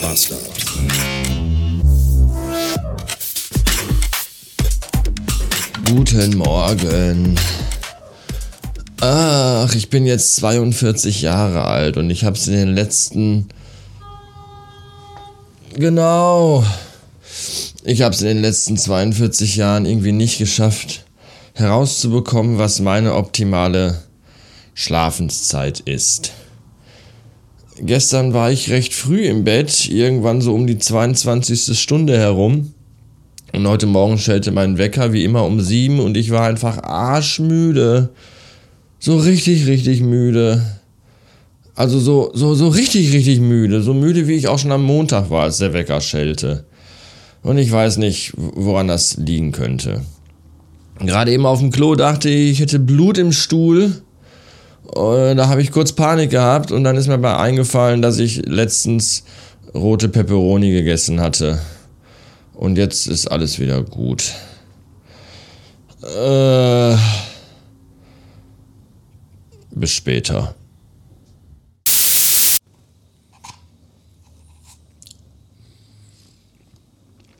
Podcaster. Guten Morgen. Ach, ich bin jetzt 42 Jahre alt und ich habe es in den letzten... Genau. Ich habe es in den letzten 42 Jahren irgendwie nicht geschafft, herauszubekommen, was meine optimale Schlafenszeit ist. Gestern war ich recht früh im Bett, irgendwann so um die 22. Stunde herum. Und heute Morgen stellte mein Wecker wie immer um sieben und ich war einfach arschmüde. So richtig, richtig müde. Also so, so, so richtig, richtig müde. So müde, wie ich auch schon am Montag war, als der Wecker schellte. Und ich weiß nicht, woran das liegen könnte. Gerade eben auf dem Klo dachte ich, ich hätte Blut im Stuhl. Da habe ich kurz Panik gehabt und dann ist mir mal eingefallen, dass ich letztens rote Peperoni gegessen hatte. Und jetzt ist alles wieder gut. Äh, bis später.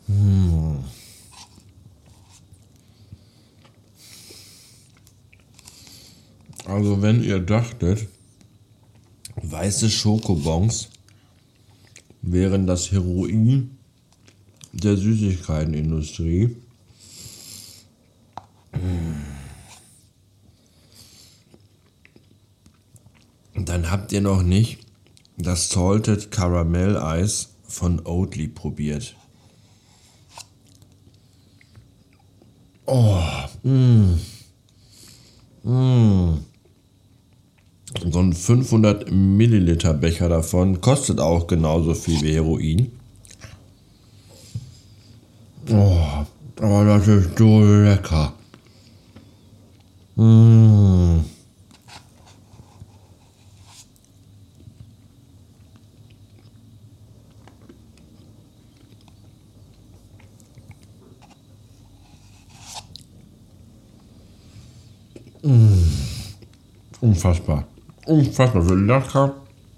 Hm. Also wenn ihr dachtet, weiße Schokobons wären das Heroin der Süßigkeitenindustrie, dann habt ihr noch nicht das Salted Caramel Eis von Oatly probiert. Oh, mh. Mh. So ein 500 Milliliter Becher davon kostet auch genauso viel wie Heroin. Oh, aber das ist so lecker. Mmh. Mmh. Unfassbar. Unfassbar, wie lecker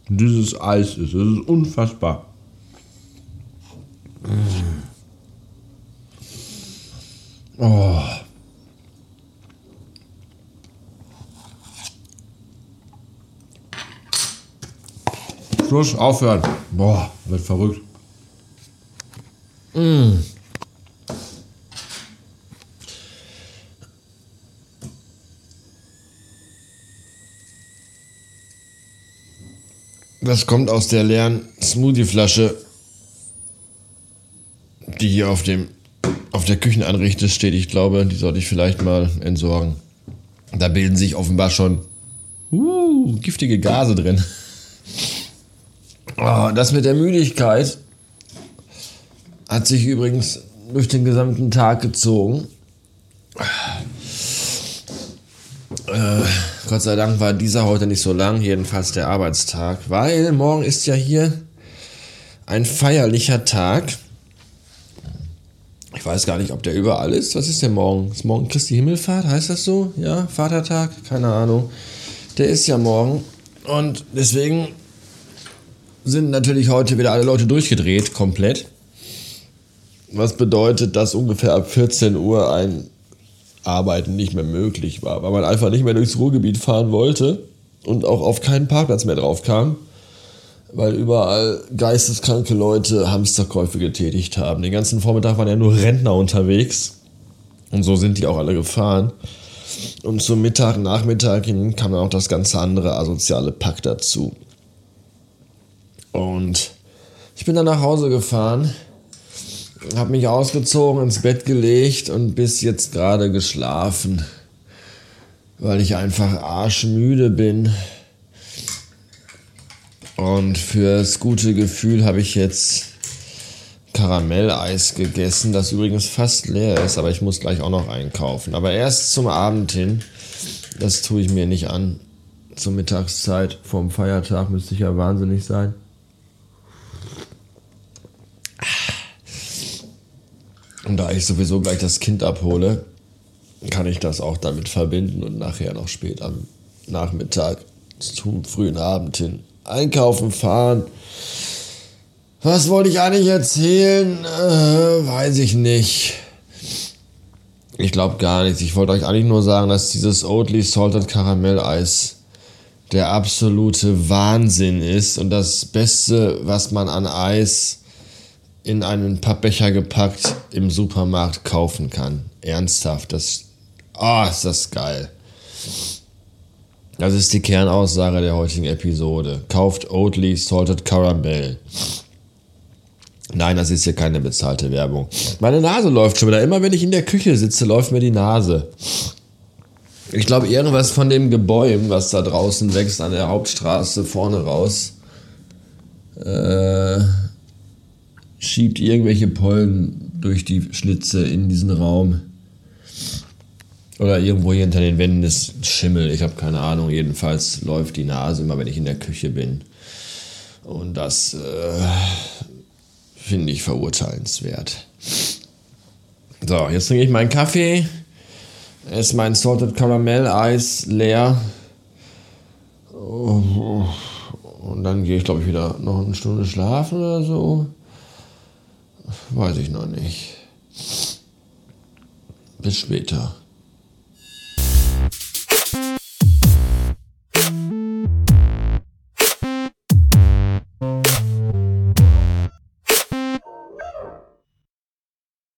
dieses Eis ist. Es ist unfassbar. Mmh. Oh. Schluss, aufhören. Boah, wird verrückt. Mm. Das kommt aus der leeren Smoothie-Flasche, die hier auf dem auf der Küchenanrichte steht. Ich glaube, die sollte ich vielleicht mal entsorgen. Da bilden sich offenbar schon uh, giftige Gase drin. Oh, das mit der Müdigkeit hat sich übrigens durch den gesamten Tag gezogen. Äh, Gott sei Dank war dieser heute nicht so lang, jedenfalls der Arbeitstag, weil morgen ist ja hier ein feierlicher Tag. Ich weiß gar nicht, ob der überall ist. Was ist denn morgen? Ist morgen Christi Himmelfahrt? Heißt das so? Ja, Vatertag? Keine Ahnung. Der ist ja morgen. Und deswegen sind natürlich heute wieder alle Leute durchgedreht, komplett. Was bedeutet, dass ungefähr ab 14 Uhr ein Arbeiten nicht mehr möglich war, weil man einfach nicht mehr durchs Ruhrgebiet fahren wollte und auch auf keinen Parkplatz mehr drauf kam weil überall geisteskranke Leute Hamsterkäufe getätigt haben. Den ganzen Vormittag waren ja nur Rentner unterwegs und so sind die auch alle gefahren. Und zum Mittag, Nachmittag hin kam dann auch das ganze andere asoziale Pack dazu. Und ich bin dann nach Hause gefahren, habe mich ausgezogen, ins Bett gelegt und bis jetzt gerade geschlafen, weil ich einfach arschmüde bin. Und fürs gute Gefühl habe ich jetzt Karamelleis gegessen, das übrigens fast leer ist, aber ich muss gleich auch noch einkaufen. Aber erst zum Abend hin, das tue ich mir nicht an. Zur Mittagszeit vorm Feiertag müsste ich ja wahnsinnig sein. Und da ich sowieso gleich das Kind abhole, kann ich das auch damit verbinden und nachher noch spät am Nachmittag zum frühen Abend hin einkaufen fahren. Was wollte ich eigentlich erzählen? Äh, weiß ich nicht. Ich glaube gar nichts. Ich wollte euch eigentlich nur sagen, dass dieses Oatly Salted Caramel Eis der absolute Wahnsinn ist und das Beste, was man an Eis in einen Pappbecher gepackt im Supermarkt kaufen kann. Ernsthaft, das, ah, oh, ist das geil. Das ist die Kernaussage der heutigen Episode. Kauft Oatly Salted Caramel. Nein, das ist hier keine bezahlte Werbung. Meine Nase läuft schon wieder. Immer wenn ich in der Küche sitze, läuft mir die Nase. Ich glaube, irgendwas von dem Gebäude, was da draußen wächst an der Hauptstraße vorne raus, äh, schiebt irgendwelche Pollen durch die Schlitze in diesen Raum. Oder irgendwo hier hinter den Wänden ist Schimmel, ich habe keine Ahnung. Jedenfalls läuft die Nase immer, wenn ich in der Küche bin. Und das äh, finde ich verurteilenswert. So, jetzt trinke ich meinen Kaffee. Ist mein Salted Caramel Eis leer. Und dann gehe ich, glaube ich, wieder noch eine Stunde schlafen oder so. Weiß ich noch nicht. Bis später.